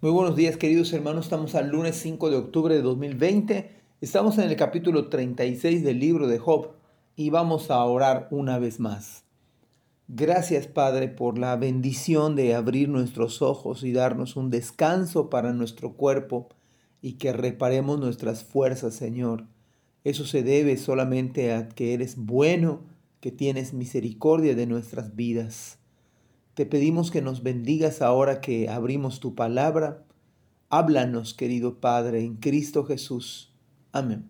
Muy buenos días queridos hermanos, estamos al lunes 5 de octubre de 2020, estamos en el capítulo 36 del libro de Job y vamos a orar una vez más. Gracias Padre por la bendición de abrir nuestros ojos y darnos un descanso para nuestro cuerpo y que reparemos nuestras fuerzas Señor. Eso se debe solamente a que eres bueno, que tienes misericordia de nuestras vidas. Te pedimos que nos bendigas ahora que abrimos tu palabra. Háblanos, querido Padre, en Cristo Jesús. Amén.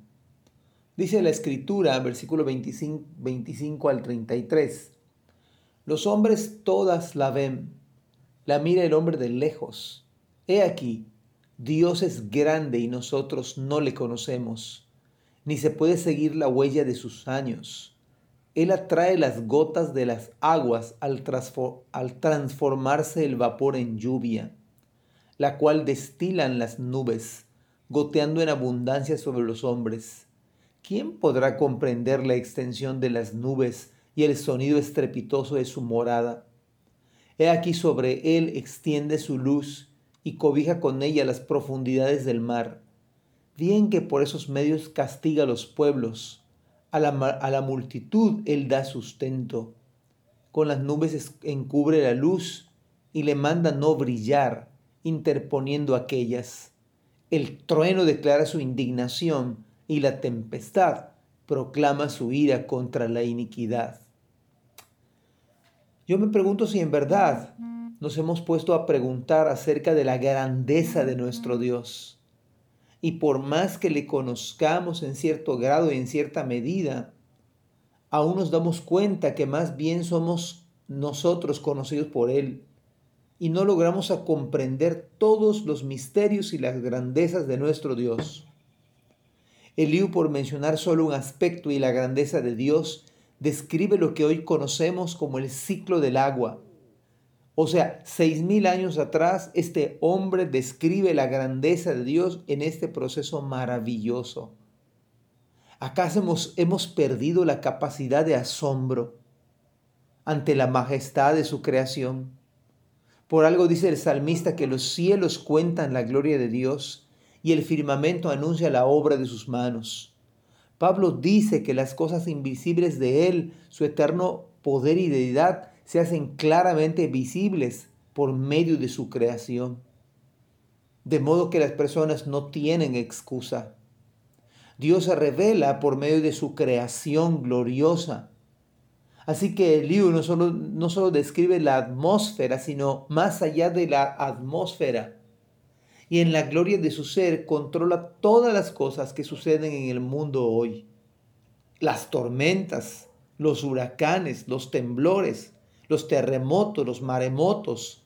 Dice la Escritura, versículo 25, 25 al 33. Los hombres todas la ven, la mira el hombre de lejos. He aquí, Dios es grande y nosotros no le conocemos, ni se puede seguir la huella de sus años. Él atrae las gotas de las aguas al, transformarse el vapor en lluvia, la cual destilan las nubes, goteando en abundancia sobre los hombres. ¿Quién podrá comprender la extensión de las nubes y el sonido estrepitoso de su morada? He aquí sobre él extiende su luz y cobija con ella las profundidades del mar. Bien que por esos medios castiga a los pueblos a la, multitud Él da sustento. Con las nubes encubre la luz y le manda no brillar, interponiendo aquellas. El trueno declara su indignación y la tempestad proclama su ira contra la iniquidad. Yo me pregunto si en verdad nos hemos puesto a preguntar acerca de la grandeza de nuestro Dios y por más que le conozcamos en cierto grado y en cierta medida, aún nos damos cuenta que más bien somos nosotros conocidos por Él y no logramos a comprender todos los misterios y las grandezas de nuestro Dios. Eliú, por mencionar solo un aspecto y la grandeza de Dios, describe lo que hoy conocemos como el ciclo del agua, o sea, seis mil años atrás, este hombre describe la grandeza de Dios en este proceso maravilloso. ¿Acaso hemos, hemos perdido la capacidad de asombro ante la majestad de su creación? Por algo dice el salmista que los cielos cuentan la gloria de Dios y el firmamento anuncia la obra de sus manos. Pablo dice que las cosas invisibles de Él, su eterno poder y deidad, se hacen claramente visibles por medio de su creación. De modo que las personas no tienen excusa. Dios se revela por medio de su creación gloriosa. Así que el libro no solo, no solo describe la atmósfera, sino más allá de la atmósfera. Y en la gloria de su ser controla todas las cosas que suceden en el mundo hoy. Las tormentas, los huracanes, los temblores, los terremotos, los maremotos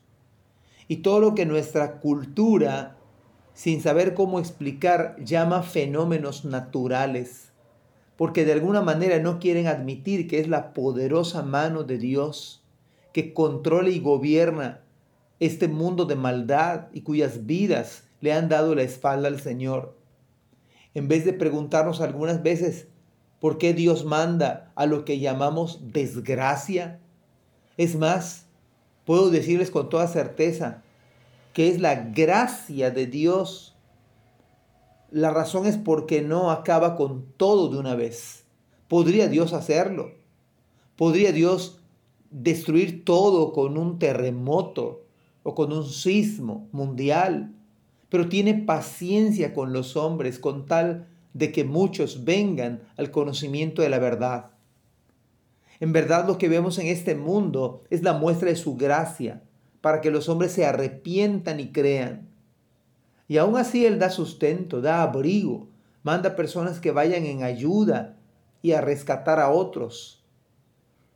y todo lo que nuestra cultura, sin saber cómo explicar, llama fenómenos naturales, porque de alguna manera no quieren admitir que es la poderosa mano de Dios que controla y gobierna este mundo de maldad y cuyas vidas le han dado la espalda al Señor. En vez de preguntarnos algunas veces por qué Dios manda a lo que llamamos desgracia, es más, puedo decirles con toda certeza que es la gracia de Dios. La razón es porque no acaba con todo de una vez. ¿Podría Dios hacerlo? ¿Podría Dios destruir todo con un terremoto o con un sismo mundial? Pero tiene paciencia con los hombres con tal de que muchos vengan al conocimiento de la verdad. En verdad lo que vemos en este mundo es la muestra de su gracia para que los hombres se arrepientan y crean. Y aún así Él da sustento, da abrigo, manda personas que vayan en ayuda y a rescatar a otros.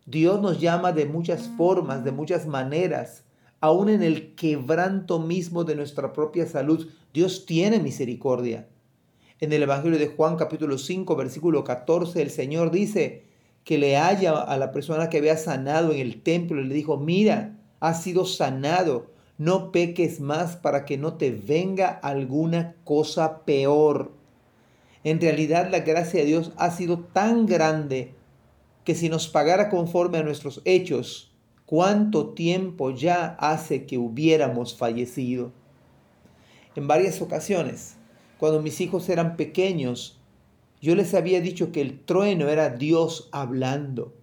Dios nos llama de muchas formas, de muchas maneras, aún en el quebranto mismo de nuestra propia salud. Dios tiene misericordia. En el Evangelio de Juan capítulo 5 versículo 14 el Señor dice, que le haya a la persona que había sanado en el templo y le dijo, mira, has sido sanado, no peques más para que no te venga alguna cosa peor. En realidad la gracia de Dios ha sido tan grande que si nos pagara conforme a nuestros hechos, ¿cuánto tiempo ya hace que hubiéramos fallecido? en varias ocasiones. Cuando mis hijos eran pequeños, yo les había dicho que el trueno era Dios hablando.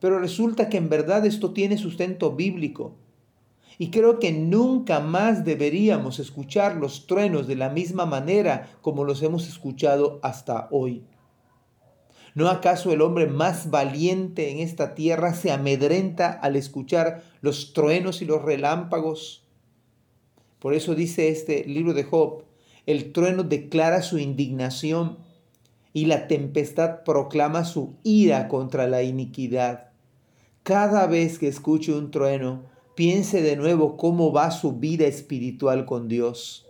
Pero resulta que en verdad esto tiene sustento bíblico. Y creo que nunca más deberíamos escuchar los truenos de la misma manera como los hemos escuchado hasta hoy. ¿No acaso el hombre más valiente en esta tierra se amedrenta al escuchar los truenos y los relámpagos? Por eso dice este libro de Job, el trueno declara su indignación y la tempestad proclama su ira contra la iniquidad. Cada vez que escuche un trueno, piense de nuevo cómo va su vida espiritual con Dios.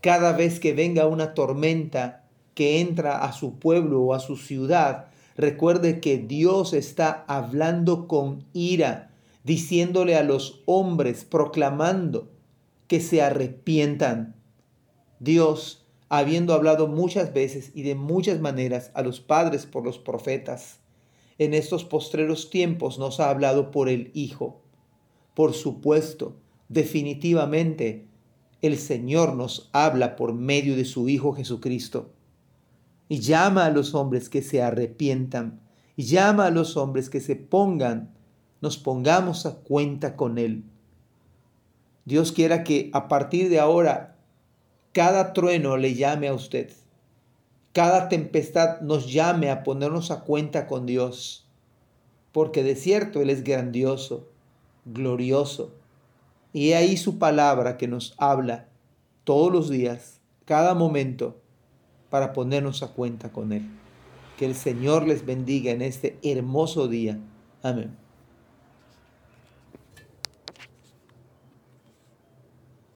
Cada vez que venga una tormenta, que entra a su pueblo o a su ciudad, recuerde que Dios está hablando con ira, diciéndole a los hombres, proclamando que se arrepientan. Dios, habiendo hablado muchas veces y de muchas maneras a los padres por los profetas, en estos postreros tiempos nos ha hablado por el Hijo. Por supuesto, definitivamente, el Señor nos habla por medio de su Hijo Jesucristo y llama a los hombres que se arrepientan y llama a los hombres que se pongan, nos pongamos a cuenta con Él. Dios quiera que a partir de ahora cada trueno le llame a usted, cada tempestad nos llame a ponernos a cuenta con Dios, porque de cierto Él es grandioso, glorioso, y he ahí su palabra que nos habla todos los días, cada momento, para ponernos a cuenta con Él. Que el Señor les bendiga en este hermoso día. Amén.